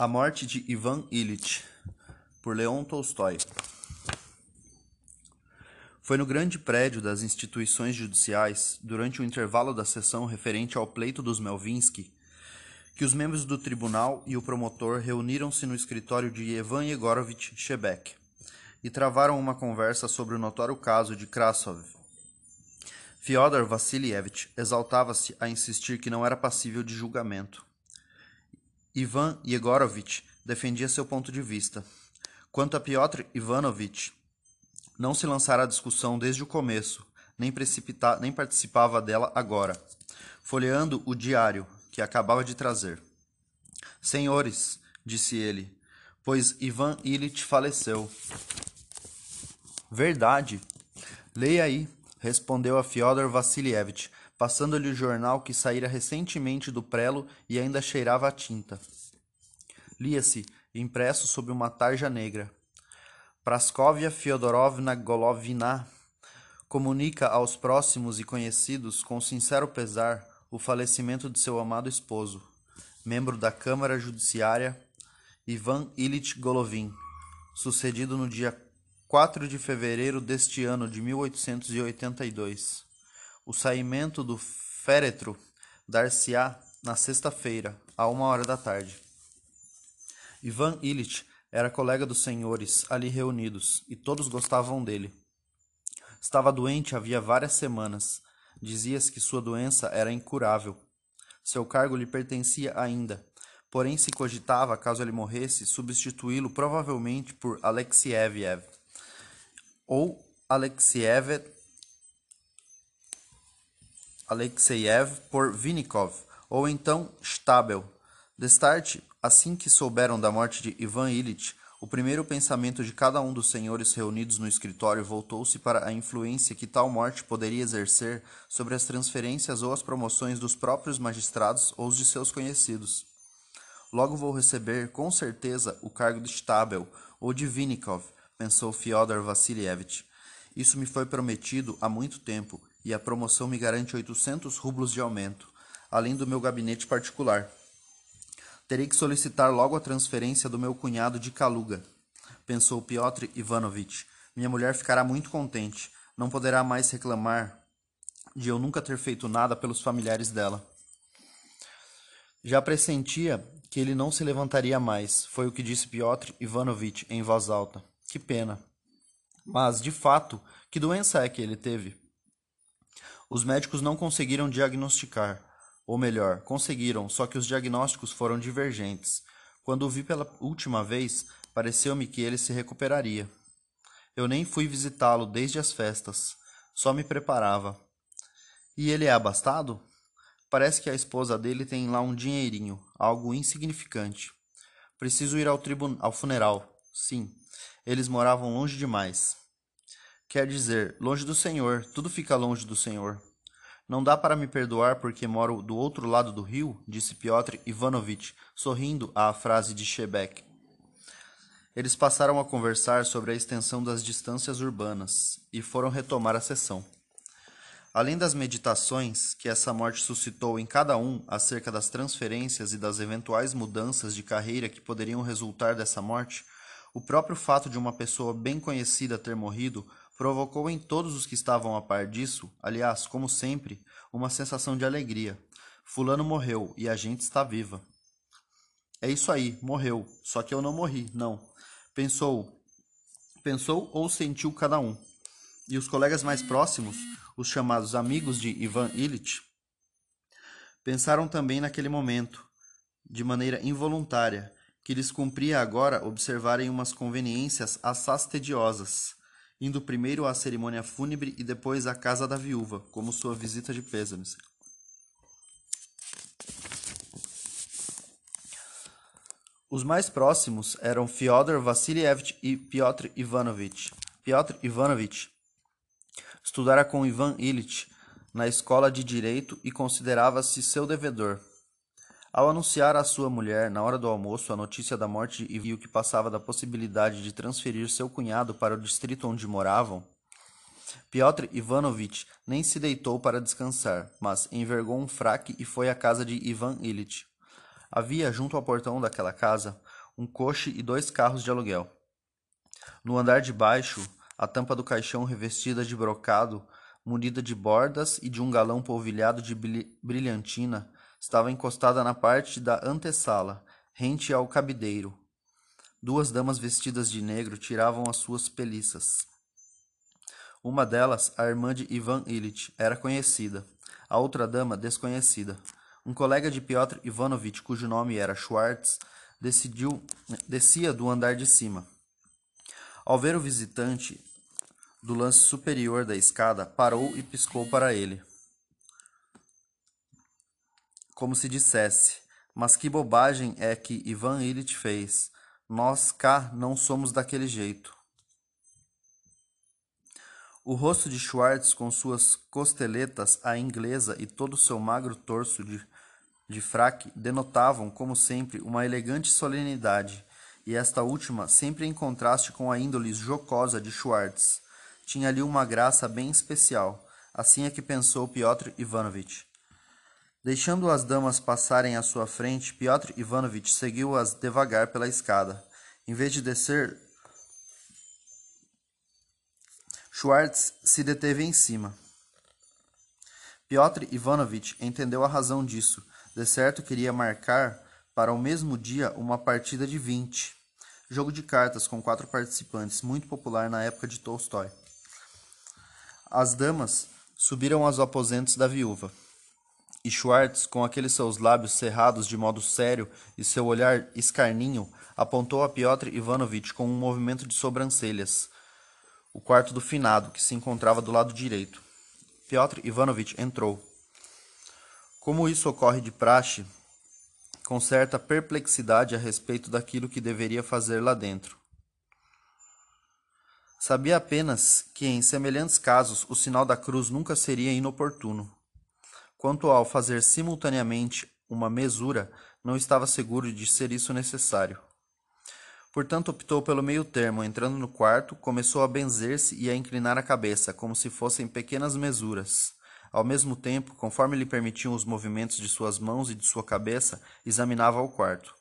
A morte de Ivan Ilitch, por Leon Tolstói. Foi no grande prédio das instituições judiciais, durante o intervalo da sessão referente ao pleito dos Melvinsky, que os membros do tribunal e o promotor reuniram-se no escritório de Ivan Yegorovich Shebek e travaram uma conversa sobre o notório caso de Krasov. Fyodor Vassilievich exaltava-se a insistir que não era passível de julgamento. Ivan Yegorovich defendia seu ponto de vista. Quanto a Piotr Ivanovich, não se lançara à discussão desde o começo, nem, nem participava dela agora, folheando o diário que acabava de trazer. Senhores, disse ele, pois Ivan Ilitch faleceu. Verdade. Leia aí, respondeu a Fyodor Vassilievich, passando-lhe o jornal que saíra recentemente do prelo e ainda cheirava a tinta. Lia-se, impresso sob uma tarja negra. Praskovia Fyodorovna Golovina comunica aos próximos e conhecidos, com sincero pesar, o falecimento de seu amado esposo, membro da Câmara Judiciária, Ivan Ilitch Golovin, sucedido no dia 4 de fevereiro deste ano de 1882. O saimento do féretro dar-se-á na sexta-feira, a uma hora da tarde. Ivan Ilitch era colega dos senhores ali reunidos, e todos gostavam dele. Estava doente havia várias semanas. Dizia-se que sua doença era incurável. Seu cargo lhe pertencia ainda, porém se cogitava, caso ele morresse, substituí-lo provavelmente por Alexiev ou Alexiev Alexeyev por Vinikov, ou então Stabel. Destarte, assim que souberam da morte de Ivan Ilitch, o primeiro pensamento de cada um dos senhores reunidos no escritório voltou-se para a influência que tal morte poderia exercer sobre as transferências ou as promoções dos próprios magistrados ou de seus conhecidos. Logo vou receber, com certeza, o cargo de Stabel ou de Vinikov, pensou Fyodor Vassilievich. Isso me foi prometido há muito tempo e a promoção me garante 800 rublos de aumento, além do meu gabinete particular. Terei que solicitar logo a transferência do meu cunhado de Kaluga, pensou Piotr Ivanovitch. Minha mulher ficará muito contente. Não poderá mais reclamar de eu nunca ter feito nada pelos familiares dela. Já pressentia que ele não se levantaria mais, foi o que disse Piotr Ivanovitch em voz alta. Que pena. Mas, de fato, que doença é que ele teve? Os médicos não conseguiram diagnosticar, ou melhor, conseguiram, só que os diagnósticos foram divergentes. Quando o vi pela última vez, pareceu-me que ele se recuperaria. Eu nem fui visitá-lo desde as festas, só me preparava. E ele é abastado? Parece que a esposa dele tem lá um dinheirinho, algo insignificante. Preciso ir ao, ao funeral. Sim, eles moravam longe demais. Quer dizer, longe do Senhor, tudo fica longe do Senhor. Não dá para me perdoar porque moro do outro lado do rio, disse Piotr Ivanovitch, sorrindo à frase de Shebek. Eles passaram a conversar sobre a extensão das distâncias urbanas e foram retomar a sessão. Além das meditações que essa morte suscitou em cada um acerca das transferências e das eventuais mudanças de carreira que poderiam resultar dessa morte, o próprio fato de uma pessoa bem conhecida ter morrido provocou em todos os que estavam a par disso, aliás, como sempre, uma sensação de alegria. Fulano morreu e a gente está viva. É isso aí, morreu. Só que eu não morri, não. Pensou, pensou ou sentiu cada um. E os colegas mais próximos, os chamados amigos de Ivan Illich, pensaram também naquele momento, de maneira involuntária, que lhes cumpria agora observarem umas conveniências assaz tediosas indo primeiro à cerimônia fúnebre e depois à casa da viúva, como sua visita de pêsames. Os mais próximos eram Fyodor Vassilievich e Piotr Ivanovich. Piotr Ivanovich estudara com Ivan Ilitch na escola de direito e considerava-se seu devedor. Ao anunciar à sua mulher, na hora do almoço, a notícia da morte e viu que passava da possibilidade de transferir seu cunhado para o distrito onde moravam, Piotr Ivanovitch nem se deitou para descansar, mas envergou um fraque e foi à casa de Ivan Ilitch. Havia, junto ao portão daquela casa, um coche e dois carros de aluguel. No andar de baixo, a tampa do caixão revestida de brocado, munida de bordas e de um galão polvilhado de brilhantina, estava encostada na parte da antessala, rente ao cabideiro. Duas damas vestidas de negro tiravam as suas peliças. Uma delas, a irmã de Ivan Illich, era conhecida. A outra dama, desconhecida. Um colega de Piotr Ivanovich, cujo nome era Schwartz, decidiu, descia do andar de cima. Ao ver o visitante do lance superior da escada, parou e piscou para ele. Como se dissesse: Mas que bobagem é que Ivan Illich fez! Nós cá não somos daquele jeito. O rosto de Schwartz, com suas costeletas à inglesa e todo o seu magro torso de, de fraque, denotavam, como sempre, uma elegante solenidade, e esta última sempre em contraste com a índole jocosa de Schwartz. Tinha ali uma graça bem especial, assim é que pensou Piotr Ivanovitch. Deixando as damas passarem à sua frente, Piotr Ivanovitch seguiu-as devagar pela escada. Em vez de descer, Schwartz se deteve em cima. Piotr Ivanovitch entendeu a razão disso. De certo queria marcar para o mesmo dia uma partida de vinte. Jogo de cartas com quatro participantes, muito popular na época de Tolstói. As damas subiram aos aposentos da viúva. E Schwartz, com aqueles seus lábios cerrados de modo sério e seu olhar escarninho, apontou a Piotr Ivanovitch com um movimento de sobrancelhas, o quarto do finado, que se encontrava do lado direito. Piotr Ivanovitch entrou. Como isso ocorre de praxe, com certa perplexidade a respeito daquilo que deveria fazer lá dentro. Sabia apenas que, em semelhantes casos, o sinal da cruz nunca seria inoportuno. Quanto ao fazer simultaneamente uma mesura, não estava seguro de ser isso necessário. Portanto, optou pelo meio termo, entrando no quarto, começou a benzer-se e a inclinar a cabeça, como se fossem pequenas mesuras. Ao mesmo tempo, conforme lhe permitiam os movimentos de suas mãos e de sua cabeça, examinava o quarto.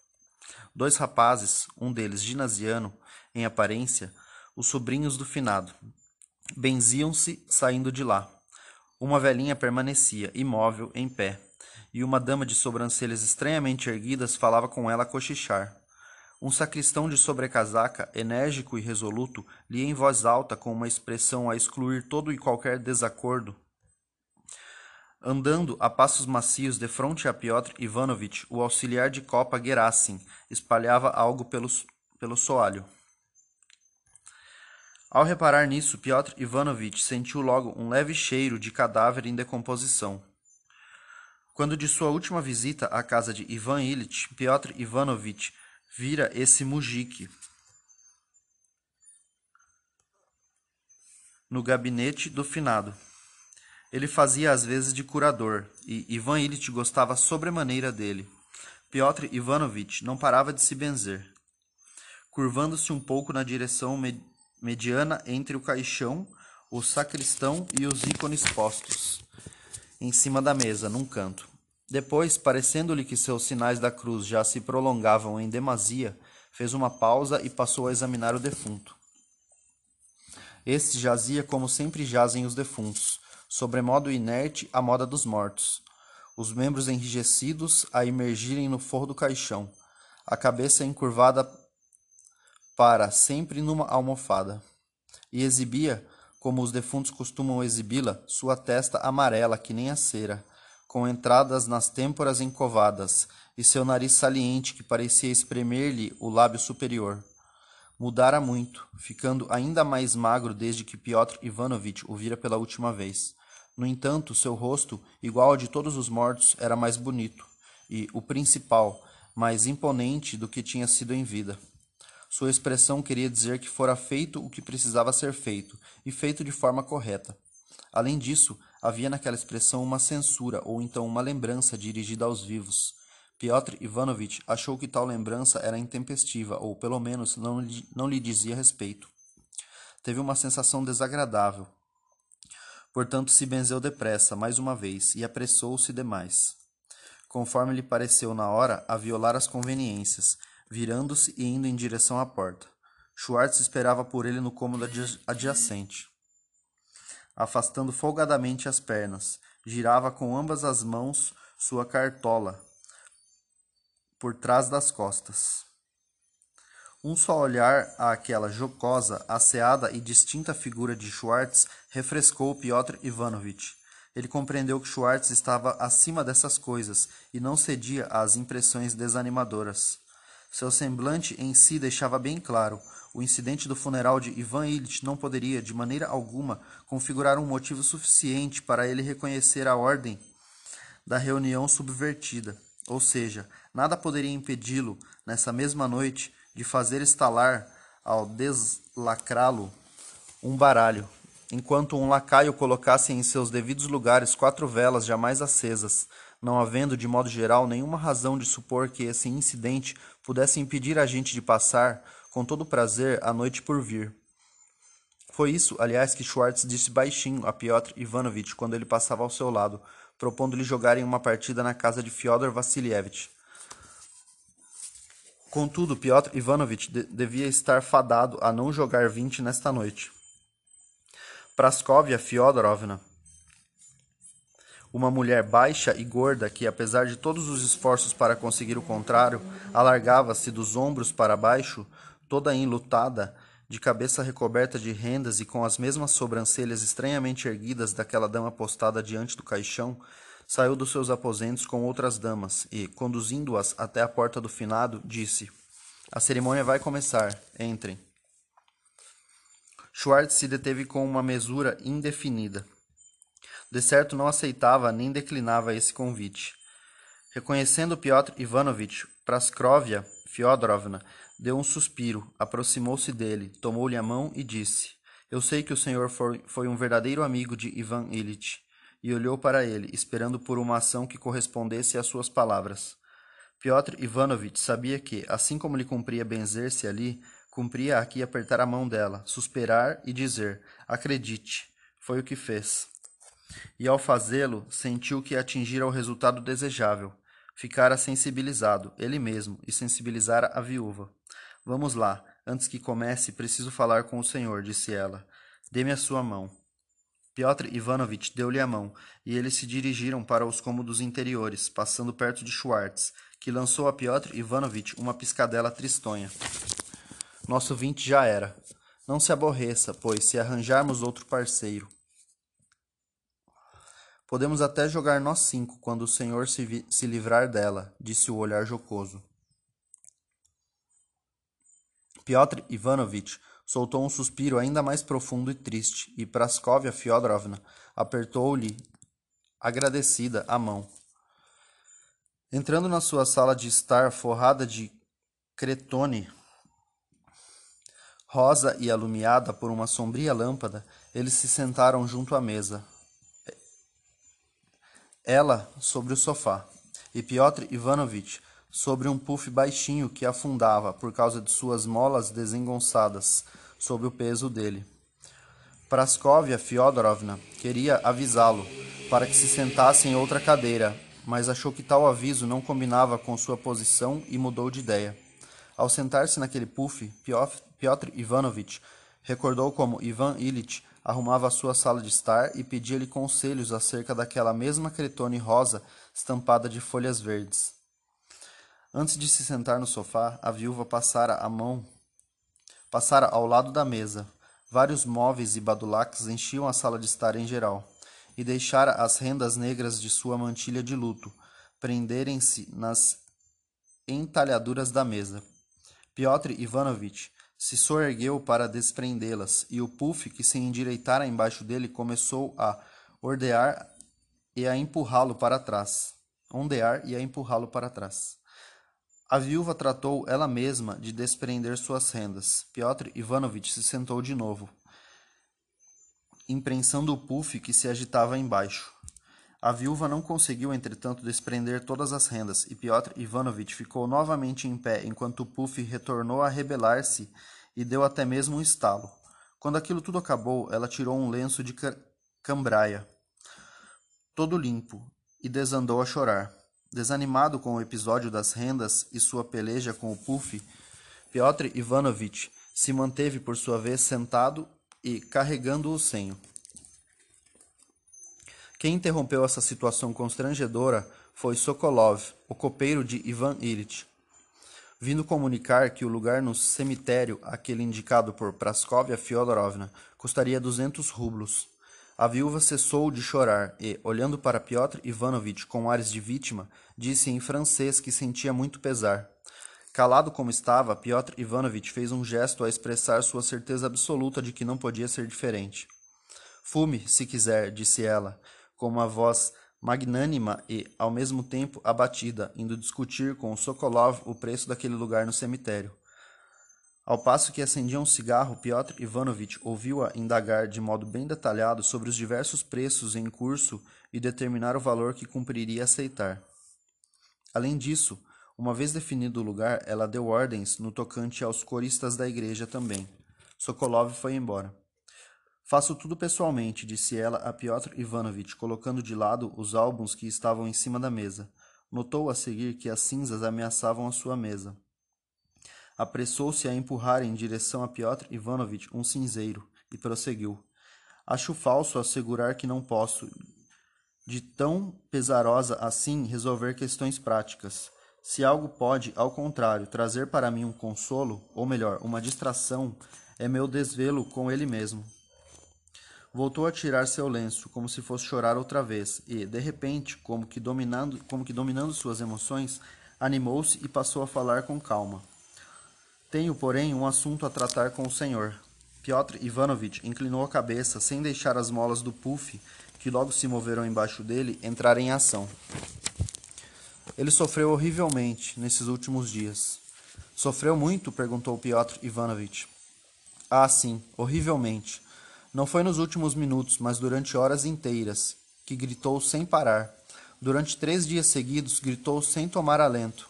Dois rapazes, um deles ginasiano, em aparência, os sobrinhos do finado, benziam-se saindo de lá. Uma velhinha permanecia, imóvel, em pé, e uma dama de sobrancelhas estranhamente erguidas falava com ela a cochichar. Um sacristão de sobrecasaca, enérgico e resoluto, lia em voz alta com uma expressão a excluir todo e qualquer desacordo. Andando a passos macios de frente a Piotr Ivanovitch, o auxiliar de copa Gerassim espalhava algo pelo, pelo soalho. Ao reparar nisso, Piotr Ivanovitch sentiu logo um leve cheiro de cadáver em decomposição. Quando de sua última visita à casa de Ivan Ilitch, Piotr Ivanovitch vira esse mujique no gabinete do finado. Ele fazia às vezes de curador, e Ivan Ilitch gostava sobremaneira dele. Piotr Ivanovitch não parava de se benzer. Curvando-se um pouco na direção mediana entre o caixão, o sacristão e os ícones postos, em cima da mesa, num canto. Depois, parecendo-lhe que seus sinais da cruz já se prolongavam em demasia, fez uma pausa e passou a examinar o defunto. Este jazia como sempre jazem os defuntos, sobremodo inerte à moda dos mortos, os membros enrijecidos a emergirem no forro do caixão, a cabeça encurvada para sempre numa almofada, e exibia, como os defuntos costumam exibi-la, sua testa amarela que nem a cera, com entradas nas têmporas encovadas, e seu nariz saliente que parecia espremer-lhe o lábio superior. Mudara muito, ficando ainda mais magro desde que Piotr Ivanovitch o vira pela última vez. No entanto, seu rosto, igual ao de todos os mortos, era mais bonito, e, o principal, mais imponente do que tinha sido em vida. Sua expressão queria dizer que fora feito o que precisava ser feito, e feito de forma correta. Além disso, Havia naquela expressão uma censura ou então uma lembrança dirigida aos vivos. Piotr Ivanovitch achou que tal lembrança era intempestiva ou, pelo menos, não, não lhe dizia respeito. Teve uma sensação desagradável. Portanto, se benzeu depressa, mais uma vez, e apressou-se demais. Conforme lhe pareceu na hora, a violar as conveniências, virando-se e indo em direção à porta. Schwartz esperava por ele no cômodo adjacente. Afastando folgadamente as pernas, girava com ambas as mãos sua cartola por trás das costas. Um só olhar àquela jocosa, asseada e distinta figura de Schwartz refrescou Piotr Ivanovitch. Ele compreendeu que Schwartz estava acima dessas coisas e não cedia às impressões desanimadoras. Seu semblante em si deixava bem claro: o incidente do funeral de Ivan Ilitch não poderia, de maneira alguma, configurar um motivo suficiente para ele reconhecer a ordem da reunião subvertida. Ou seja, nada poderia impedi-lo, nessa mesma noite, de fazer estalar, ao deslacrá-lo, um baralho, enquanto um lacaio colocasse em seus devidos lugares quatro velas jamais acesas, não havendo, de modo geral, nenhuma razão de supor que esse incidente pudesse impedir a gente de passar, com todo prazer, a noite por vir. Foi isso, aliás, que Schwartz disse baixinho a Piotr Ivanovitch quando ele passava ao seu lado, propondo-lhe jogarem uma partida na casa de Fyodor Vassilievich. Contudo, Piotr Ivanovitch de devia estar fadado a não jogar vinte nesta noite. Praskovia Fyodorovna, uma mulher baixa e gorda que, apesar de todos os esforços para conseguir o contrário, alargava-se dos ombros para baixo, toda enlutada, de cabeça recoberta de rendas e com as mesmas sobrancelhas estranhamente erguidas daquela dama postada diante do caixão, saiu dos seus aposentos com outras damas e, conduzindo-as até a porta do finado, disse: A cerimônia vai começar. Entrem. Schwartz se deteve com uma mesura indefinida. De certo não aceitava nem declinava esse convite. Reconhecendo Piotr Ivanovitch, Praskrovia Fyodorovna deu um suspiro, aproximou-se dele, tomou-lhe a mão e disse: Eu sei que o senhor foi um verdadeiro amigo de Ivan Ilitch. E olhou para ele, esperando por uma ação que correspondesse às suas palavras. Piotr Ivanovitch sabia que, assim como lhe cumpria benzer-se ali, cumpria aqui apertar a mão dela, suspirar e dizer: Acredite. Foi o que fez. E ao fazê-lo, sentiu que atingira o resultado desejável. Ficara sensibilizado, ele mesmo, e sensibilizara a viúva. Vamos lá, antes que comece, preciso falar com o senhor, disse ela. Dê-me a sua mão. Piotr Ivanovitch deu-lhe a mão, e eles se dirigiram para os cômodos interiores, passando perto de Schwartz, que lançou a Piotr Ivanovitch uma piscadela tristonha. Nosso vinte já era. Não se aborreça, pois, se arranjarmos outro parceiro. Podemos até jogar nós cinco quando o senhor se, se livrar dela, disse o olhar jocoso. Piotr Ivanovitch soltou um suspiro ainda mais profundo e triste, e Praskovia Fyodorovna apertou-lhe, agradecida, a mão. Entrando na sua sala de estar forrada de cretone rosa e alumiada por uma sombria lâmpada, eles se sentaram junto à mesa, ela sobre o sofá, e Piotr Ivanovitch sobre um puff baixinho que afundava por causa de suas molas desengonçadas sob o peso dele. Praskovia Fyodorovna queria avisá-lo para que se sentasse em outra cadeira, mas achou que tal aviso não combinava com sua posição e mudou de ideia. Ao sentar-se naquele puff, Piotr Ivanovitch recordou como Ivan Ilitch arrumava a sua sala de estar e pedia-lhe conselhos acerca daquela mesma cretone rosa estampada de folhas verdes. Antes de se sentar no sofá, a viúva passara a mão passara ao lado da mesa. Vários móveis e badulaques enchiam a sala de estar em geral, e deixara as rendas negras de sua mantilha de luto prenderem-se nas entalhaduras da mesa. Piotr Ivanovitch se soergueu para desprendê-las, e o puff que se endireitara embaixo dele começou a ordear e a empurrá-lo para trás. Ondear e a empurrá-lo para trás. A viúva tratou ela mesma de desprender suas rendas. Piotr Ivanovitch se sentou de novo, imprensando o puff que se agitava embaixo. A viúva não conseguiu, entretanto, desprender todas as rendas, e Piotr Ivanovitch ficou novamente em pé enquanto Puff retornou a rebelar-se e deu até mesmo um estalo. Quando aquilo tudo acabou, ela tirou um lenço de cambraia, todo limpo, e desandou a chorar. Desanimado com o episódio das rendas e sua peleja com o Puff, Piotr Ivanovitch se manteve por sua vez sentado e carregando o senho. Quem interrompeu essa situação constrangedora foi Sokolov, o copeiro de Ivan Ilitch. Vindo comunicar que o lugar no cemitério, aquele indicado por Praskovia Fyodorovna, custaria duzentos rublos. A viúva cessou de chorar e, olhando para Piotr Ivanovitch com ares de vítima, disse em francês que sentia muito pesar. Calado como estava, Piotr Ivanovitch fez um gesto a expressar sua certeza absoluta de que não podia ser diferente. Fume, se quiser, disse ela, com uma voz magnânima e, ao mesmo tempo, abatida, indo discutir com Sokolov o preço daquele lugar no cemitério. Ao passo que acendia um cigarro, Piotr Ivanovitch ouviu-a indagar de modo bem detalhado sobre os diversos preços em curso e determinar o valor que cumpriria aceitar. Além disso, uma vez definido o lugar, ela deu ordens no tocante aos coristas da igreja também. Sokolov foi embora. Faço tudo pessoalmente, disse ela a Piotr Ivanovitch, colocando de lado os álbuns que estavam em cima da mesa. Notou a seguir que as cinzas ameaçavam a sua mesa. Apressou-se a empurrar em direção a Piotr Ivanovitch um cinzeiro e prosseguiu. Acho falso assegurar que não posso, de tão pesarosa assim, resolver questões práticas. Se algo pode, ao contrário, trazer para mim um consolo, ou melhor, uma distração, é meu desvelo com ele mesmo. Voltou a tirar seu lenço, como se fosse chorar outra vez, e, de repente, como que dominando, como que dominando suas emoções, animou-se e passou a falar com calma. Tenho, porém, um assunto a tratar com o senhor. Piotr Ivanovitch inclinou a cabeça, sem deixar as molas do puff, que logo se moveram embaixo dele, entrar em ação. Ele sofreu horrivelmente nesses últimos dias. Sofreu muito? perguntou Piotr Ivanovitch. Ah, sim, horrivelmente. Não foi nos últimos minutos, mas durante horas inteiras, que gritou sem parar. Durante três dias seguidos, gritou sem tomar alento.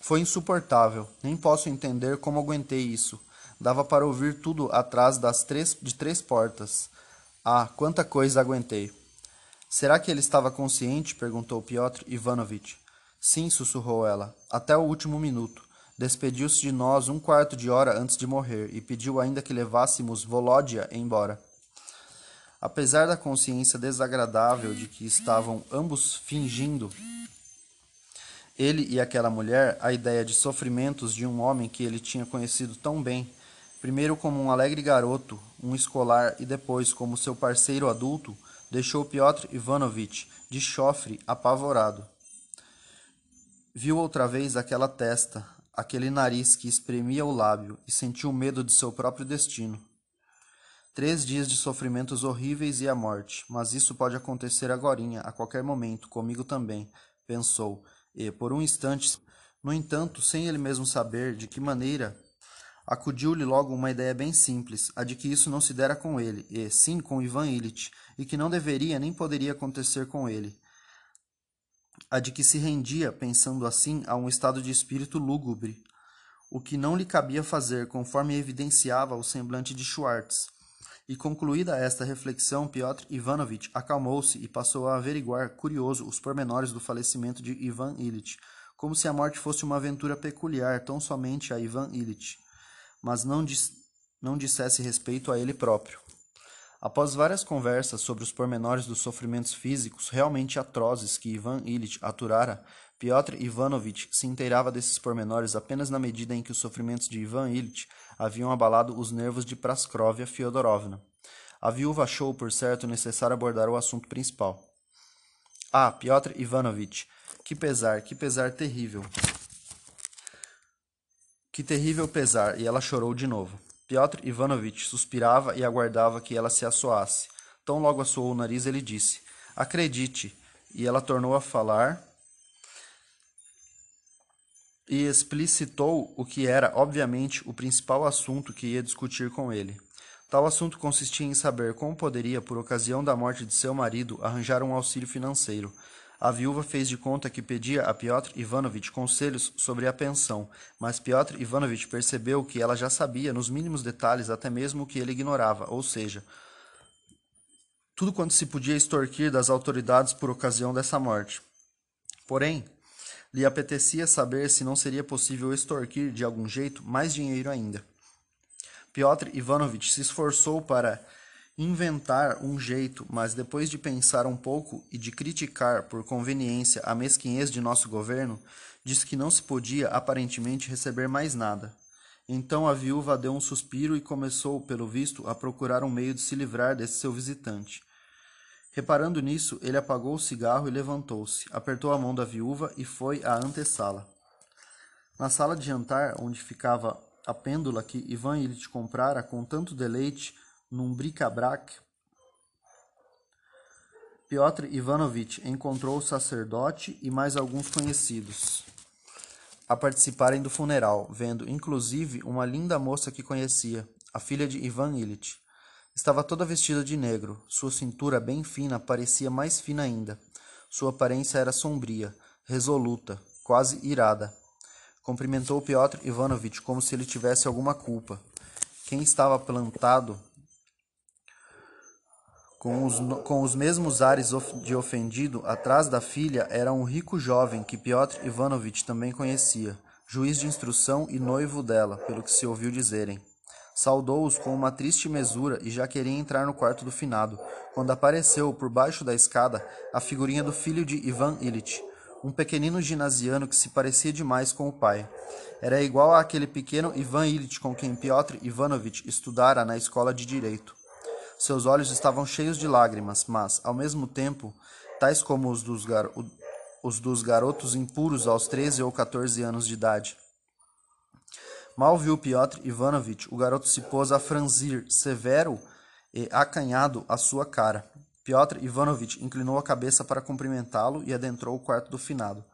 Foi insuportável. Nem posso entender como aguentei isso. Dava para ouvir tudo atrás das três, de três portas. Ah, quanta coisa aguentei. Será que ele estava consciente? perguntou Piotr Ivanovitch. Sim, sussurrou ela, até o último minuto. Despediu-se de nós um quarto de hora antes de morrer e pediu ainda que levássemos Volódia embora. Apesar da consciência desagradável de que estavam ambos fingindo, ele e aquela mulher, a ideia de sofrimentos de um homem que ele tinha conhecido tão bem, primeiro como um alegre garoto, um escolar e depois como seu parceiro adulto, deixou Piotr Ivanovitch de chofre apavorado. Viu outra vez aquela testa, aquele nariz que espremia o lábio e sentiu medo de seu próprio destino. Três dias de sofrimentos horríveis e a morte, mas isso pode acontecer agorinha, a qualquer momento, comigo também, pensou, e, por um instante, no entanto, sem ele mesmo saber de que maneira, acudiu-lhe logo uma ideia bem simples, a de que isso não se dera com ele, e sim com Ivan Illich, e que não deveria nem poderia acontecer com ele a de que se rendia, pensando assim, a um estado de espírito lúgubre, o que não lhe cabia fazer, conforme evidenciava o semblante de Schwartz. E concluída esta reflexão, Piotr Ivanovitch acalmou-se e passou a averiguar, curioso, os pormenores do falecimento de Ivan Ilitch, como se a morte fosse uma aventura peculiar tão somente a Ivan Ilitch, mas não, dis não dissesse respeito a ele próprio. Após várias conversas sobre os pormenores dos sofrimentos físicos realmente atrozes que Ivan Illich aturara, Piotr Ivanovitch se inteirava desses pormenores apenas na medida em que os sofrimentos de Ivan Illich haviam abalado os nervos de Praskrovia Fyodorovna. A viúva achou, por certo, necessário abordar o assunto principal. Ah, Piotr Ivanovitch, que pesar, que pesar terrível. Que terrível pesar, e ela chorou de novo. Piotr Ivanovitch suspirava e aguardava que ela se assoasse. Tão logo assoou o nariz, ele disse: Acredite. E ela tornou a falar e explicitou o que era, obviamente, o principal assunto que ia discutir com ele. Tal assunto consistia em saber como poderia, por ocasião da morte de seu marido, arranjar um auxílio financeiro. A viúva fez de conta que pedia a Piotr Ivanovitch conselhos sobre a pensão, mas Piotr Ivanovitch percebeu que ela já sabia, nos mínimos detalhes, até mesmo o que ele ignorava, ou seja, tudo quanto se podia extorquir das autoridades por ocasião dessa morte. Porém, lhe apetecia saber se não seria possível extorquir de algum jeito mais dinheiro ainda. Piotr Ivanovich se esforçou para inventar um jeito, mas depois de pensar um pouco e de criticar por conveniência a mesquinhez de nosso governo, disse que não se podia aparentemente receber mais nada. Então a viúva deu um suspiro e começou, pelo visto, a procurar um meio de se livrar desse seu visitante. Reparando nisso, ele apagou o cigarro e levantou-se, apertou a mão da viúva e foi à antessala. Na sala de jantar, onde ficava a pêndula que Ivan Illich comprara com tanto deleite num bric-a-brac, Piotr Ivanovich encontrou o sacerdote e mais alguns conhecidos a participarem do funeral, vendo inclusive uma linda moça que conhecia, a filha de Ivan Illich. Estava toda vestida de negro, sua cintura bem fina parecia mais fina ainda. Sua aparência era sombria, resoluta, quase irada. Cumprimentou Piotr Ivanovich como se ele tivesse alguma culpa. Quem estava plantado com os, com os mesmos ares de ofendido atrás da filha era um rico jovem que Piotr Ivanovich também conhecia, juiz de instrução e noivo dela, pelo que se ouviu dizerem. Saudou-os com uma triste mesura e já queria entrar no quarto do finado, quando apareceu, por baixo da escada, a figurinha do filho de Ivan Illich, um pequenino ginasiano que se parecia demais com o pai. Era igual àquele pequeno Ivan Illich com quem Piotr Ivanovich estudara na escola de direito. Seus olhos estavam cheios de lágrimas, mas, ao mesmo tempo, tais como os dos, gar os dos garotos impuros aos 13 ou 14 anos de idade. Mal viu Piotr Ivanovich, o garoto se pôs a franzir, severo e acanhado, a sua cara. Piotr Ivanovich inclinou a cabeça para cumprimentá-lo e adentrou o quarto do finado.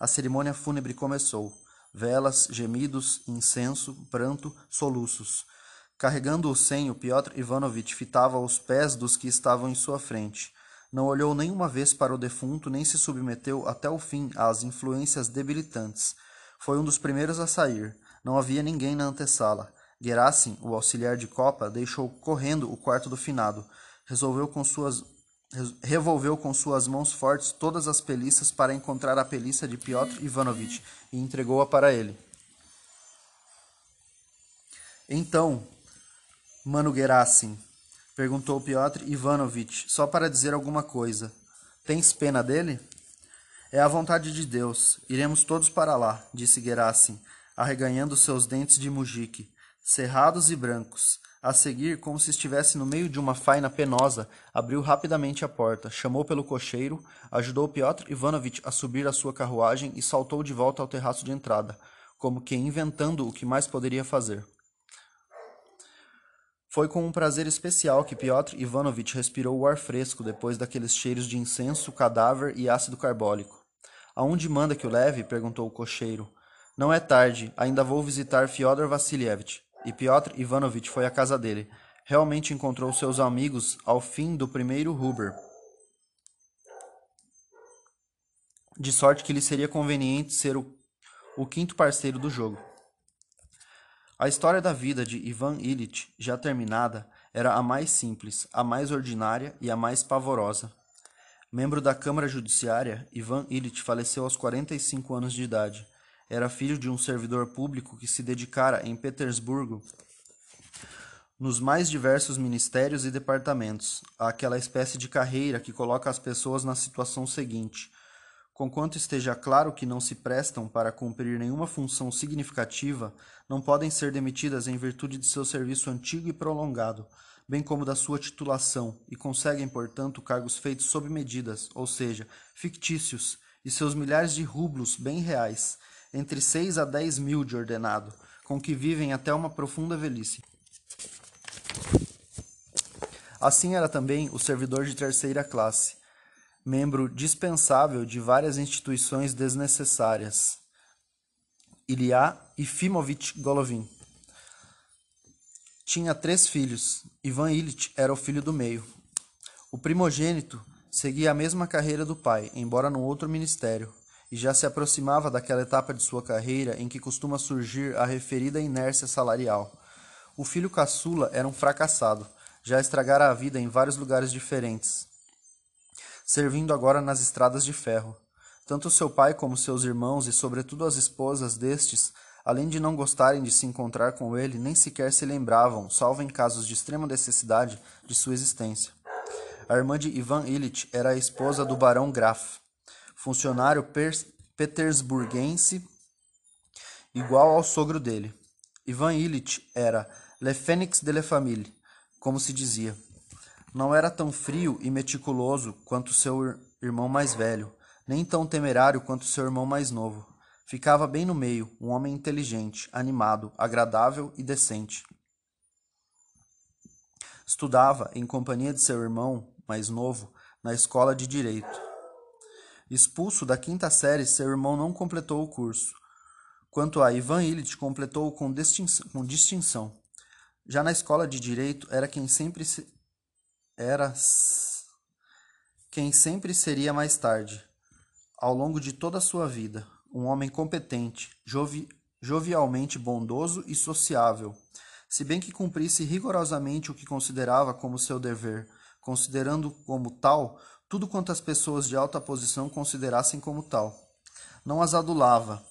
A cerimônia fúnebre começou. Velas, gemidos, incenso, pranto, soluços. Carregando o senho, Piotr Ivanovich fitava os pés dos que estavam em sua frente. Não olhou nenhuma vez para o defunto, nem se submeteu até o fim às influências debilitantes. Foi um dos primeiros a sair. Não havia ninguém na antessala. Gerasim, o auxiliar de copa, deixou correndo o quarto do finado. Resolveu com suas revolveu com suas mãos fortes todas as peliças para encontrar a peliça de Piotr Ivanovich e entregou-a para ele. Então, Mano Gerasim, perguntou Piotr Ivanovich, só para dizer alguma coisa. Tens pena dele? É a vontade de Deus. Iremos todos para lá, disse Gerasim, arreganhando seus dentes de mujique, cerrados e brancos. A seguir, como se estivesse no meio de uma faina penosa, abriu rapidamente a porta, chamou pelo cocheiro, ajudou Piotr Ivanovich a subir a sua carruagem e saltou de volta ao terraço de entrada, como que inventando o que mais poderia fazer. Foi com um prazer especial que Piotr Ivanovich respirou o ar fresco depois daqueles cheiros de incenso, cadáver e ácido carbólico. Aonde manda que o leve? perguntou o cocheiro. Não é tarde, ainda vou visitar Fyodor Vassilievich. E Piotr Ivanovich foi à casa dele. Realmente encontrou seus amigos ao fim do primeiro Huber. De sorte que lhe seria conveniente ser o, o quinto parceiro do jogo. A história da vida de Ivan Illich, já terminada, era a mais simples, a mais ordinária e a mais pavorosa. Membro da Câmara Judiciária, Ivan Illich faleceu aos 45 anos de idade. Era filho de um servidor público que se dedicara em Petersburgo nos mais diversos ministérios e departamentos, àquela espécie de carreira que coloca as pessoas na situação seguinte: conquanto esteja claro que não se prestam para cumprir nenhuma função significativa, não podem ser demitidas em virtude de seu serviço antigo e prolongado, bem como da sua titulação, e conseguem, portanto, cargos feitos sob medidas, ou seja, fictícios, e seus milhares de rublos bem reais, entre seis a dez mil de ordenado, com que vivem até uma profunda velhice. Assim era também o servidor de terceira classe, membro dispensável de várias instituições desnecessárias. Ilya Ifimovich Golovin. Tinha três filhos. Ivan Illich era o filho do meio. O primogênito seguia a mesma carreira do pai, embora num outro ministério e já se aproximava daquela etapa de sua carreira em que costuma surgir a referida inércia salarial. O filho caçula era um fracassado, já estragara a vida em vários lugares diferentes, servindo agora nas estradas de ferro. Tanto seu pai como seus irmãos e sobretudo as esposas destes, além de não gostarem de se encontrar com ele, nem sequer se lembravam, salvo em casos de extrema necessidade, de sua existência. A irmã de Ivan Illich era a esposa do barão Graf, funcionário petersburguense igual ao sogro dele. Ivan Illich era Le Phénix de la Famille, como se dizia. Não era tão frio e meticuloso quanto seu irmão mais velho, nem tão temerário quanto seu irmão mais novo. Ficava bem no meio, um homem inteligente, animado, agradável e decente. Estudava, em companhia de seu irmão mais novo, na escola de direito. Expulso da quinta série, seu irmão não completou o curso. Quanto a Ivan Illich, completou-o com, distinção. Já na escola de direito, era quem sempre se... era quem sempre seria mais tarde, ao longo de toda a sua vida, um homem competente, jovi... jovialmente bondoso e sociável, se bem que cumprisse rigorosamente o que considerava como seu dever, considerando como tal tudo quanto as pessoas de alta posição considerassem como tal. Não as adulava,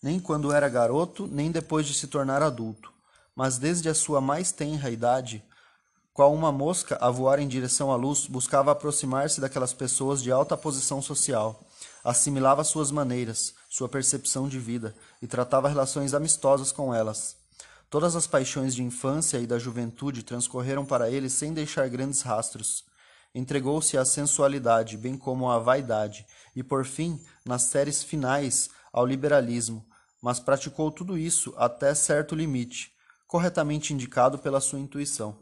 nem quando era garoto, nem depois de se tornar adulto, mas desde a sua mais tenra idade, qual uma mosca a voar em direção à luz, buscava aproximar-se daquelas pessoas de alta posição social, assimilava suas maneiras, sua percepção de vida e tratava relações amistosas com elas. Todas as paixões de infância e da juventude transcorreram para ele sem deixar grandes rastros. Entregou-se à sensualidade, bem como à vaidade, e por fim, nas séries finais, ao liberalismo, mas praticou tudo isso até certo limite, corretamente indicado pela sua intuição.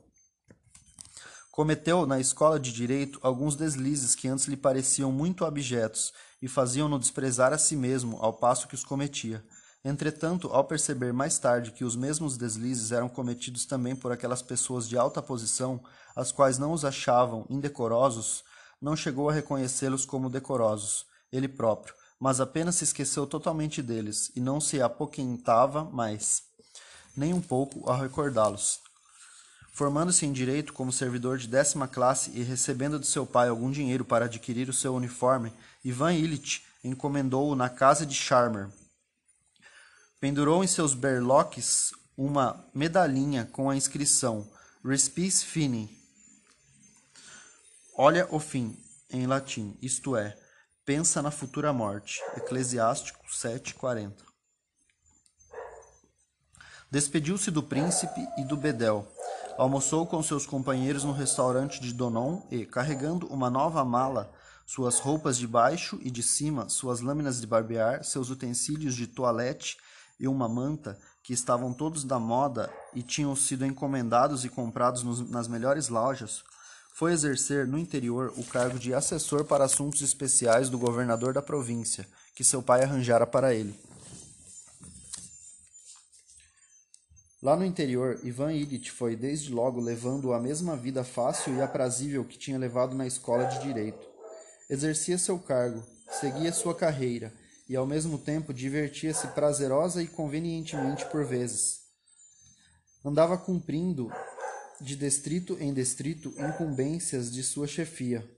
Cometeu na escola de direito alguns deslizes que antes lhe pareciam muito abjetos e faziam-no desprezar a si mesmo ao passo que os cometia. Entretanto, ao perceber mais tarde que os mesmos deslizes eram cometidos também por aquelas pessoas de alta posição, as quais não os achavam indecorosos, não chegou a reconhecê-los como decorosos, ele próprio, mas apenas se esqueceu totalmente deles e não se apoquentava mais, nem um pouco ao recordá-los. Formando-se em direito como servidor de décima classe e recebendo de seu pai algum dinheiro para adquirir o seu uniforme, Ivan Illich encomendou-o na casa de Charmer. Pendurou em seus berloques uma medalhinha com a inscrição Respice Fini. Olha o fim, em latim, isto é, pensa na futura morte. Eclesiástico 7:40. Despediu-se do príncipe e do bedel. Almoçou com seus companheiros no restaurante de Donon e, carregando uma nova mala, suas roupas de baixo e de cima, suas lâminas de barbear, seus utensílios de toilette e uma manta, que estavam todos da moda e tinham sido encomendados e comprados nos, nas melhores lojas, foi exercer no interior o cargo de assessor para assuntos especiais do governador da província, que seu pai arranjara para ele. Lá no interior, Ivan Illich foi desde logo levando a mesma vida fácil e aprazível que tinha levado na escola de direito. Exercia seu cargo, seguia sua carreira e ao mesmo tempo divertia-se prazerosa e convenientemente por vezes. Andava cumprindo de distrito em distrito incumbências de sua chefia.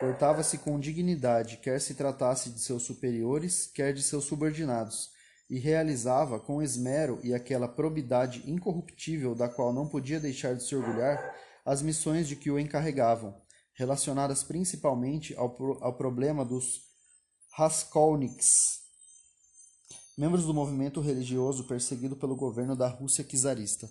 Portava-se com dignidade, quer se tratasse de seus superiores, quer de seus subordinados, e realizava com esmero e aquela probidade incorruptível da qual não podia deixar de se orgulhar as missões de que o encarregavam, relacionadas principalmente ao, ao problema dos Raskolniks, membros do movimento religioso perseguido pelo governo da Rússia czarista.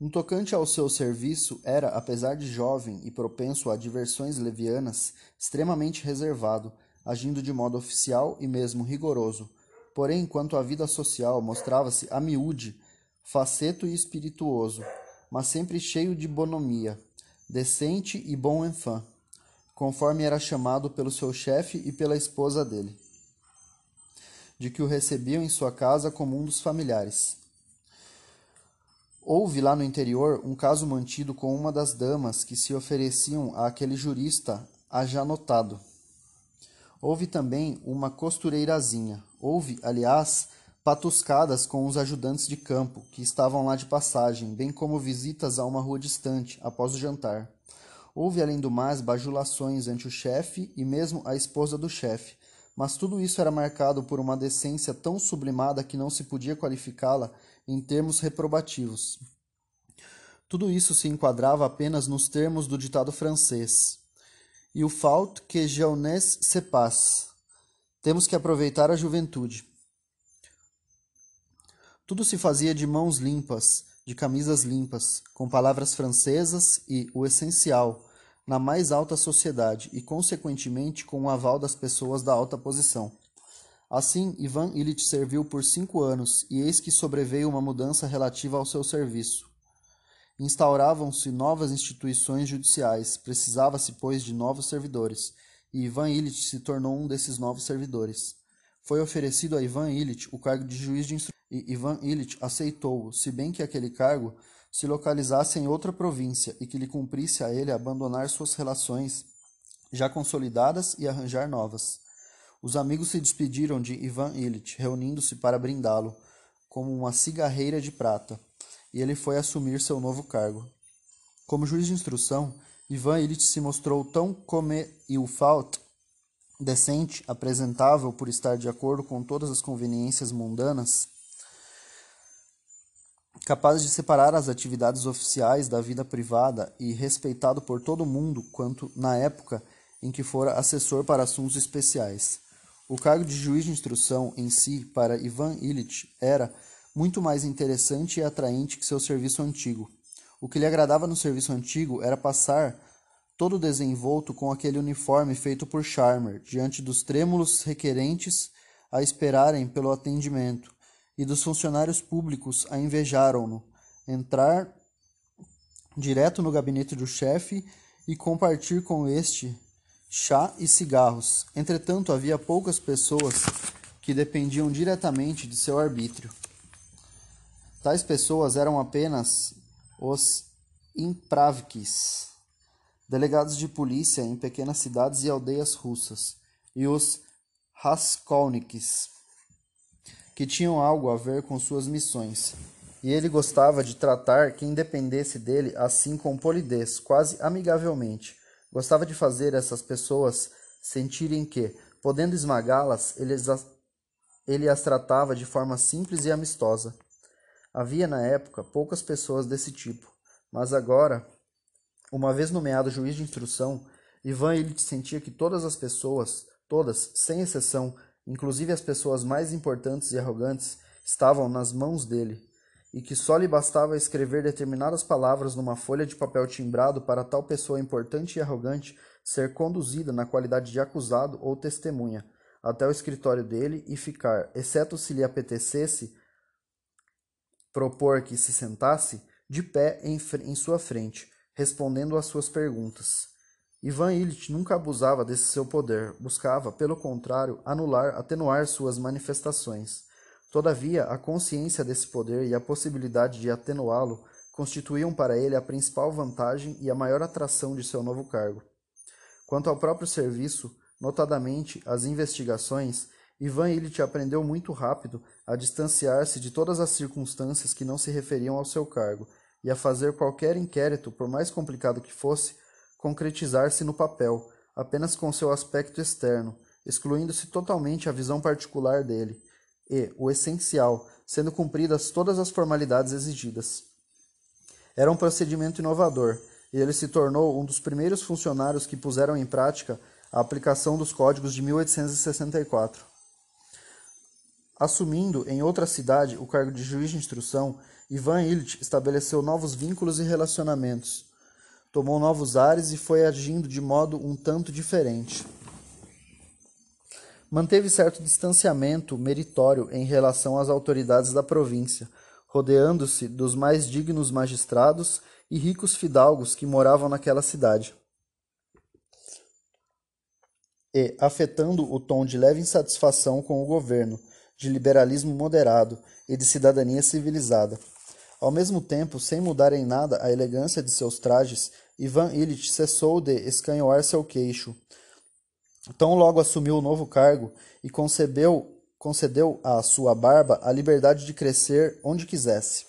No tocante ao seu serviço, era, apesar de jovem e propenso a diversões levianas, extremamente reservado, agindo de modo oficial e mesmo rigoroso. Porém, quanto à vida social, mostrava-se a miúde, faceto e espirituoso, mas sempre cheio de bonomia, decente e bom enfant, conforme era chamado pelo seu chefe e pela esposa dele, de que o recebiam em sua casa como um dos familiares. Houve lá no interior um caso mantido com uma das damas que se ofereciam àquele jurista a já notado. Houve também uma costureirazinha. Houve, aliás, patuscadas com os ajudantes de campo, que estavam lá de passagem, bem como visitas a uma rua distante, após o jantar. Houve, além do mais, bajulações ante o chefe e mesmo a esposa do chefe, mas tudo isso era marcado por uma decência tão sublimada que não se podia qualificá-la em termos reprobativos. Tudo isso se enquadrava apenas nos termos do ditado francês. Il faut que jeunesse se passe. Temos que aproveitar a juventude. Tudo se fazia de mãos limpas, de camisas limpas, com palavras francesas e, o essencial, na mais alta sociedade e, consequentemente, com o aval das pessoas da alta posição. Assim, Ivan Illich serviu por cinco anos e eis que sobreveio uma mudança relativa ao seu serviço. Instauravam-se novas instituições judiciais, precisava-se, pois, de novos servidores, e Ivan Illich se tornou um desses novos servidores. Foi oferecido a Ivan Illich o cargo de juiz de instrução, e Ivan Illich aceitou-o, se bem que aquele cargo se localizasse em outra província e que lhe cumprisse a ele abandonar suas relações já consolidadas e arranjar novas. Os amigos se despediram de Ivan Illich, reunindo-se para brindá-lo, como uma cigarreira de prata e ele foi assumir seu novo cargo. Como juiz de instrução, Ivan Illich se mostrou tão come il faut, decente, apresentável por estar de acordo com todas as conveniências mundanas, capaz de separar as atividades oficiais da vida privada e respeitado por todo mundo quanto na época em que fora assessor para assuntos especiais. O cargo de juiz de instrução em si, para Ivan Illich, era muito mais interessante e atraente que seu serviço antigo. O que lhe agradava no serviço antigo era passar todo desenvolto com aquele uniforme feito por Charmer, diante dos trêmulos requerentes a esperarem pelo atendimento, e dos funcionários públicos a invejaram-no. Entrar direto no gabinete do chefe e compartilhar com este chá e cigarros. Entretanto, havia poucas pessoas que dependiam diretamente de seu arbítrio. Tais pessoas eram apenas os impravkis, delegados de polícia em pequenas cidades e aldeias russas, e os raskolniks, que tinham algo a ver com suas missões. E ele gostava de tratar quem dependesse dele assim com polidez, quase amigavelmente. Gostava de fazer essas pessoas sentirem que, podendo esmagá-las, ele as tratava de forma simples e amistosa. Havia na época poucas pessoas desse tipo, mas agora, uma vez nomeado juiz de instrução, Ivan Illich sentia que todas as pessoas, todas, sem exceção, inclusive as pessoas mais importantes e arrogantes, estavam nas mãos dele, e que só lhe bastava escrever determinadas palavras numa folha de papel timbrado para tal pessoa importante e arrogante ser conduzida na qualidade de acusado ou testemunha até o escritório dele e ficar, exceto se lhe apetecesse, propor que se sentasse de pé em, em sua frente, respondendo às suas perguntas. Ivan Illich nunca abusava desse seu poder, buscava, pelo contrário, anular, atenuar suas manifestações. Todavia, a consciência desse poder e a possibilidade de atenuá-lo constituíam para ele a principal vantagem e a maior atração de seu novo cargo. Quanto ao próprio serviço, notadamente as investigações, Ivan Illich aprendeu muito rápido a distanciar-se de todas as circunstâncias que não se referiam ao seu cargo e a fazer qualquer inquérito, por mais complicado que fosse, concretizar-se no papel, apenas com seu aspecto externo, excluindo-se totalmente a visão particular dele, e, o essencial, sendo cumpridas todas as formalidades exigidas. Era um procedimento inovador, e ele se tornou um dos primeiros funcionários que puseram em prática a aplicação dos códigos de 1864. Assumindo em outra cidade o cargo de juiz de instrução, Ivan Illich estabeleceu novos vínculos e relacionamentos. Tomou novos ares e foi agindo de modo um tanto diferente. Manteve certo distanciamento meritório em relação às autoridades da província, rodeando-se dos mais dignos magistrados e ricos fidalgos que moravam naquela cidade. E, afetando o tom de leve insatisfação com o governo, de liberalismo moderado e de cidadania civilizada. Ao mesmo tempo, sem mudar em nada a elegância de seus trajes, Ivan Illich cessou de escanhoar seu queixo. Tão logo assumiu o novo cargo e concebeu, concedeu à sua barba a liberdade de crescer onde quisesse.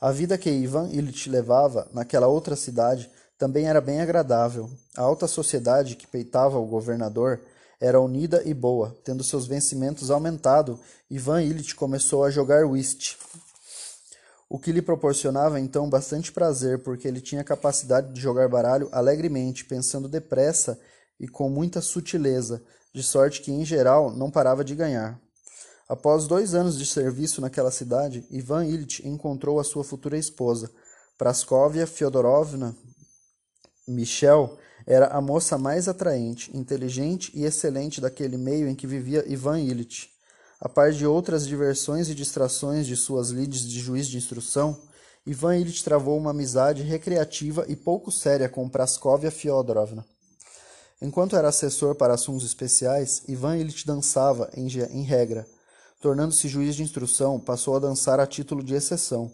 A vida que Ivan Illich levava naquela outra cidade também era bem agradável. A alta sociedade que peitava o governador era unida e boa. Tendo seus vencimentos aumentado, Ivan Illich começou a jogar whist, o que lhe proporcionava então bastante prazer, porque ele tinha capacidade de jogar baralho alegremente, pensando depressa e com muita sutileza, de sorte que, em geral, não parava de ganhar. Após dois anos de serviço naquela cidade, Ivan Illich encontrou a sua futura esposa, Praskovia Fyodorovna Michel, era a moça mais atraente, inteligente e excelente daquele meio em que vivia Ivan Illich. A par de outras diversões e distrações de suas lides de juiz de instrução, Ivan Illich travou uma amizade recreativa e pouco séria com Praskovia Fyodorovna. Enquanto era assessor para assuntos especiais, Ivan Illich dançava, em, em regra. Tornando-se juiz de instrução, passou a dançar a título de exceção.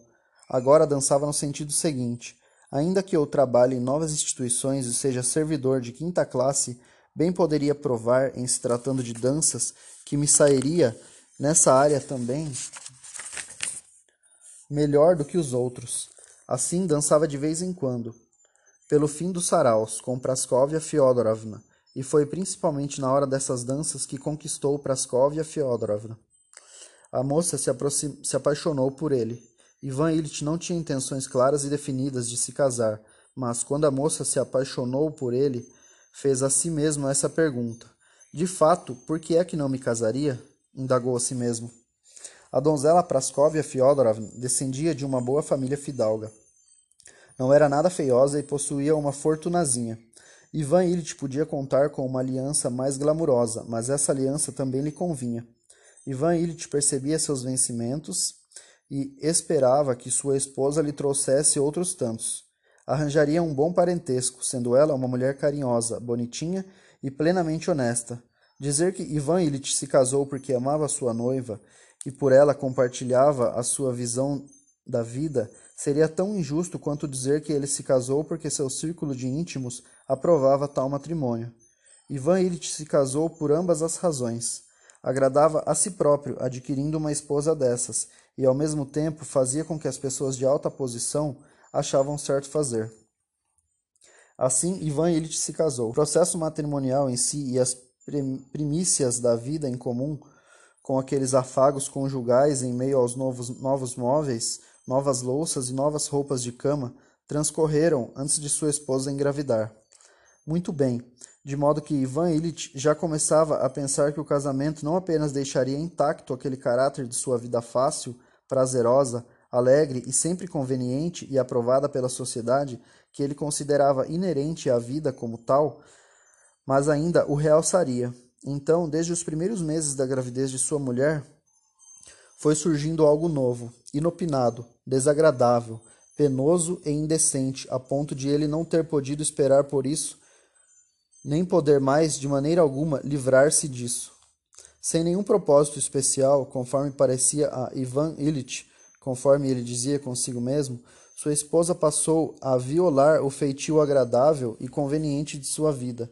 Agora dançava no sentido seguinte: Ainda que eu trabalhe em novas instituições e seja servidor de quinta classe, bem poderia provar, em se tratando de danças, que me sairia nessa área também melhor do que os outros. Assim dançava de vez em quando, pelo fim dos saraus, com Praskovia Fyodorovna, e foi principalmente na hora dessas danças que conquistou Praskovia Fyodorovna. A moça se, se apaixonou por ele Ivan Illich não tinha intenções claras e definidas de se casar, mas quando a moça se apaixonou por ele, fez a si mesmo essa pergunta: De fato, por que é que não me casaria? indagou a si mesmo. A donzela Praskovia Fyodorovna descendia de uma boa família fidalga. Não era nada feiosa e possuía uma fortunazinha. Ivan Illich podia contar com uma aliança mais glamurosa, mas essa aliança também lhe convinha. Ivan Illich percebia seus vencimentos e esperava que sua esposa lhe trouxesse outros tantos. Arranjaria um bom parentesco, sendo ela uma mulher carinhosa, bonitinha e plenamente honesta. Dizer que Ivan Illich se casou porque amava sua noiva e por ela compartilhava a sua visão da vida seria tão injusto quanto dizer que ele se casou porque seu círculo de íntimos aprovava tal matrimônio. Ivan Illich se casou por ambas as razões. Agradava a si próprio, adquirindo uma esposa dessas, e ao mesmo tempo fazia com que as pessoas de alta posição achavam certo fazer. Assim, Ivan Illich se casou. O processo matrimonial em si e as primícias da vida em comum, com aqueles afagos conjugais em meio aos novos, novos móveis, novas louças e novas roupas de cama, transcorreram antes de sua esposa engravidar. Muito bem, de modo que Ivan Illich já começava a pensar que o casamento não apenas deixaria intacto aquele caráter de sua vida fácil, prazerosa, alegre e sempre conveniente e aprovada pela sociedade que ele considerava inerente à vida como tal, mas ainda o realçaria. Então, desde os primeiros meses da gravidez de sua mulher, foi surgindo algo novo, inopinado, desagradável, penoso e indecente, a ponto de ele não ter podido esperar por isso nem poder mais, de maneira alguma, livrar-se disso. Sem nenhum propósito especial, conforme parecia a Ivan Illich, conforme ele dizia consigo mesmo, sua esposa passou a violar o feitio agradável e conveniente de sua vida.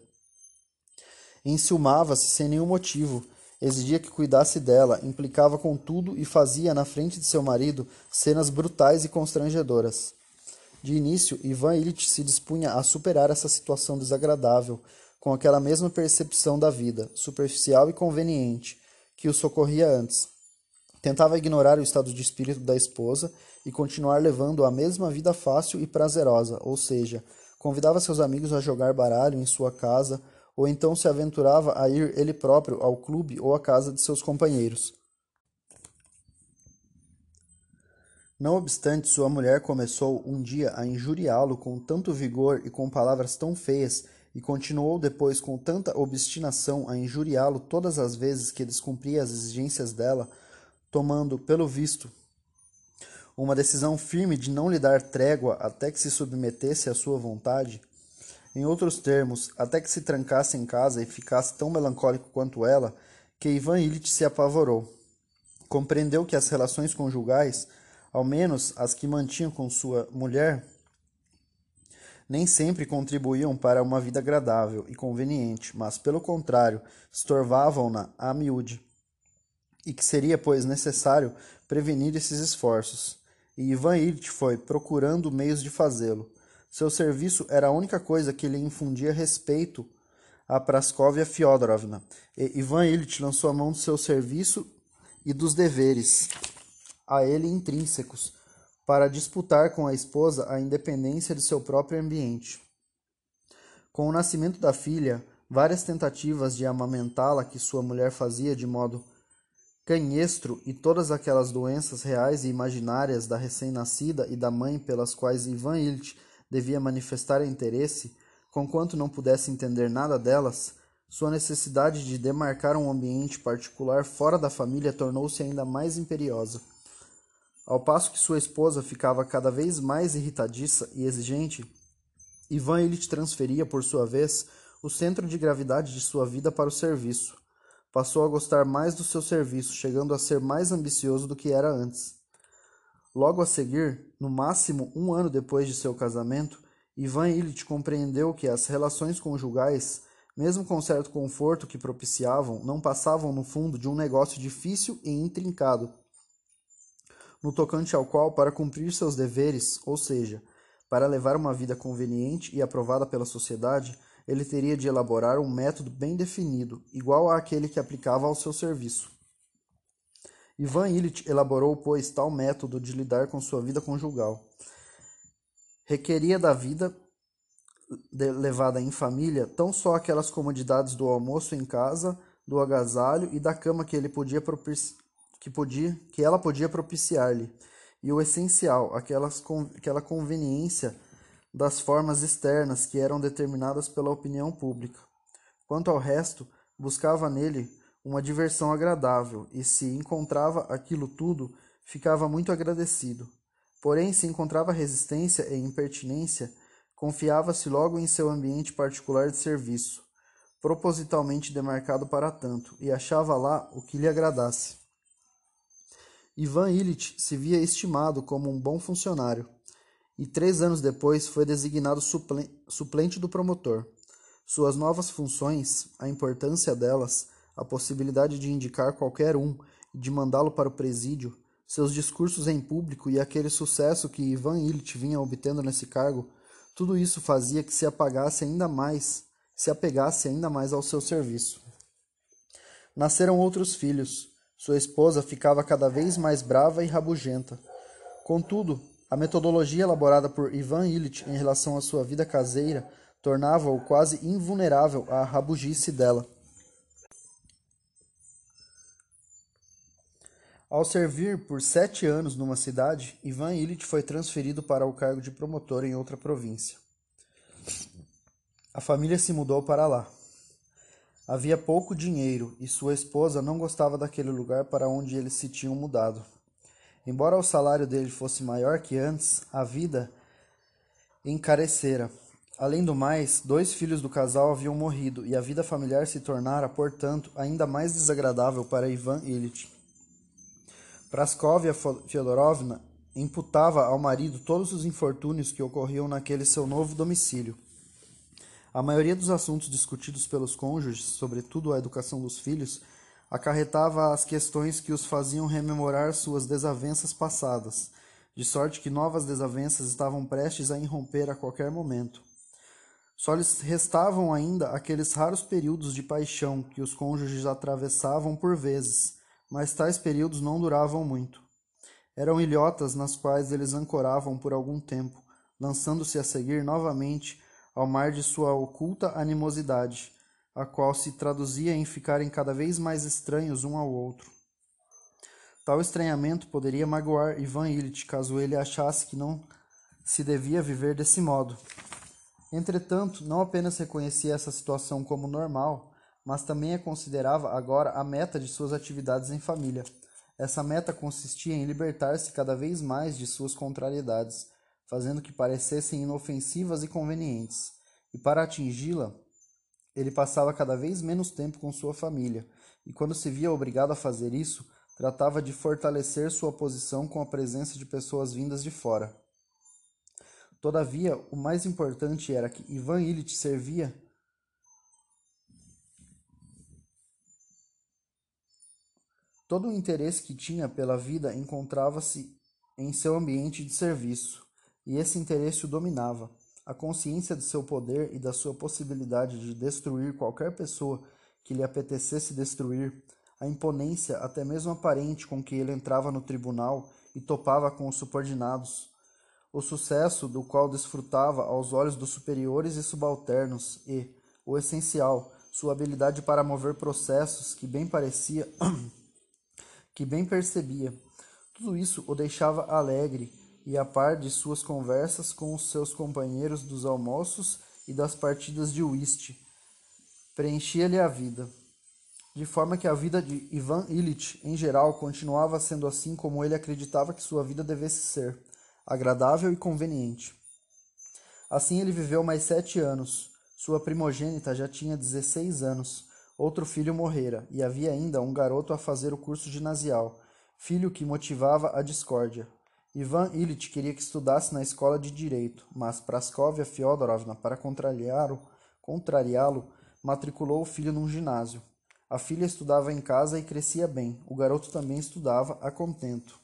Enciumava-se sem nenhum motivo, exigia que cuidasse dela, implicava com tudo e fazia na frente de seu marido cenas brutais e constrangedoras. De início, Ivan Illich se dispunha a superar essa situação desagradável, com aquela mesma percepção da vida, superficial e conveniente, que o socorria antes. Tentava ignorar o estado de espírito da esposa e continuar levando a mesma vida fácil e prazerosa, ou seja, convidava seus amigos a jogar baralho em sua casa ou então se aventurava a ir ele próprio ao clube ou à casa de seus companheiros. Não obstante, sua mulher começou um dia a injuriá-lo com tanto vigor e com palavras tão feias e continuou depois com tanta obstinação a injuriá-lo todas as vezes que descumpria as exigências dela, tomando, pelo visto, uma decisão firme de não lhe dar trégua até que se submetesse à sua vontade, em outros termos, até que se trancasse em casa e ficasse tão melancólico quanto ela, que Ivan Illich se apavorou. Compreendeu que as relações conjugais, ao menos as que mantinha com sua mulher, nem sempre contribuíam para uma vida agradável e conveniente, mas, pelo contrário, estorvavam-na a miúde, e que seria, pois, necessário prevenir esses esforços. E Ivan Illich foi procurando meios de fazê-lo. Seu serviço era a única coisa que lhe infundia respeito a Praskovia Fyodorovna, e Ivan Ilitch lançou a mão do seu serviço e dos deveres a ele intrínsecos, para disputar com a esposa a independência de seu próprio ambiente. Com o nascimento da filha, várias tentativas de amamentá-la que sua mulher fazia de modo canhestro e todas aquelas doenças reais e imaginárias da recém-nascida e da mãe pelas quais Ivan Ilitch devia manifestar interesse, conquanto não pudesse entender nada delas, sua necessidade de demarcar um ambiente particular fora da família tornou-se ainda mais imperiosa. Ao passo que sua esposa ficava cada vez mais irritadiça e exigente, Ivan Ilitch transferia, por sua vez, o centro de gravidade de sua vida para o serviço. Passou a gostar mais do seu serviço, chegando a ser mais ambicioso do que era antes. Logo a seguir, no máximo um ano depois de seu casamento, Ivan Ilitch compreendeu que as relações conjugais, mesmo com certo conforto que propiciavam, não passavam no fundo de um negócio difícil e intrincado, no tocante ao qual, para cumprir seus deveres, ou seja, para levar uma vida conveniente e aprovada pela sociedade, ele teria de elaborar um método bem definido, igual àquele que aplicava ao seu serviço. Ivan Illich elaborou, pois, tal método de lidar com sua vida conjugal. Requeria da vida levada em família tão só aquelas comodidades do almoço em casa, do agasalho e da cama que ele podia que podia que ela podia propiciar-lhe, e o essencial, aquelas, aquela conveniência das formas externas que eram determinadas pela opinião pública. Quanto ao resto, buscava nele uma diversão agradável e, se encontrava aquilo tudo, ficava muito agradecido. Porém, se encontrava resistência e impertinência, confiava-se logo em seu ambiente particular de serviço, propositalmente demarcado para tanto, e achava lá o que lhe agradasse. Ivan Illich se via estimado como um bom funcionário e três anos depois foi designado suplente do promotor. Suas novas funções, a importância delas, a possibilidade de indicar qualquer um e de mandá-lo para o presídio, seus discursos em público e aquele sucesso que Ivan Illich vinha obtendo nesse cargo, tudo isso fazia que se apagasse ainda mais, se apegasse ainda mais ao seu serviço. Nasceram outros filhos. Sua esposa ficava cada vez mais brava e rabugenta. Contudo, a metodologia elaborada por Ivan Illich em relação à sua vida caseira tornava-o quase invulnerável à rabugice dela. Ao servir por sete anos numa cidade, Ivan Illich foi transferido para o cargo de promotor em outra província. A família se mudou para lá. Havia pouco dinheiro e sua esposa não gostava daquele lugar para onde eles se tinham mudado. Embora o salário dele fosse maior que antes, a vida encarecera. Além do mais, dois filhos do casal haviam morrido e a vida familiar se tornara, portanto, ainda mais desagradável para Ivan Illich. Praskovia Fyodorovna imputava ao marido todos os infortúnios que ocorriam naquele seu novo domicílio. A maioria dos assuntos discutidos pelos cônjuges, sobretudo a educação dos filhos, acarretava as questões que os faziam rememorar suas desavenças passadas, de sorte que novas desavenças estavam prestes a irromper a qualquer momento. Só lhes restavam ainda aqueles raros períodos de paixão que os cônjuges atravessavam por vezes, mas tais períodos não duravam muito. Eram ilhotas nas quais eles ancoravam por algum tempo, lançando-se a seguir novamente ao mar de sua oculta animosidade, a qual se traduzia em ficarem cada vez mais estranhos um ao outro. Tal estranhamento poderia magoar Ivan Illich caso ele achasse que não se devia viver desse modo. Entretanto, não apenas reconhecia essa situação como normal, mas também a considerava agora a meta de suas atividades em família. Essa meta consistia em libertar-se cada vez mais de suas contrariedades, fazendo que parecessem inofensivas e convenientes. E para atingi-la, ele passava cada vez menos tempo com sua família, e quando se via obrigado a fazer isso, tratava de fortalecer sua posição com a presença de pessoas vindas de fora. Todavia, o mais importante era que Ivan Illich servia Todo o interesse que tinha pela vida encontrava-se em seu ambiente de serviço, e esse interesse o dominava. A consciência de seu poder e da sua possibilidade de destruir qualquer pessoa que lhe apetecesse destruir, a imponência até mesmo aparente com que ele entrava no tribunal e topava com os subordinados, o sucesso do qual desfrutava aos olhos dos superiores e subalternos e, o essencial, sua habilidade para mover processos que bem parecia que bem percebia. Tudo isso o deixava alegre e a par de suas conversas com os seus companheiros dos almoços e das partidas de whist. Preenchia-lhe a vida. De forma que a vida de Ivan Illich, em geral, continuava sendo assim como ele acreditava que sua vida devesse ser, agradável e conveniente. Assim ele viveu mais sete anos. Sua primogênita já tinha dezesseis anos. Outro filho morrera, e havia ainda um garoto a fazer o curso ginasial, filho que motivava a discórdia. Ivan Illich queria que estudasse na escola de direito, mas Praskovia Fyodorovna, para contrariá-lo, contrariá-lo, matriculou o filho num ginásio. A filha estudava em casa e crescia bem. O garoto também estudava a contento.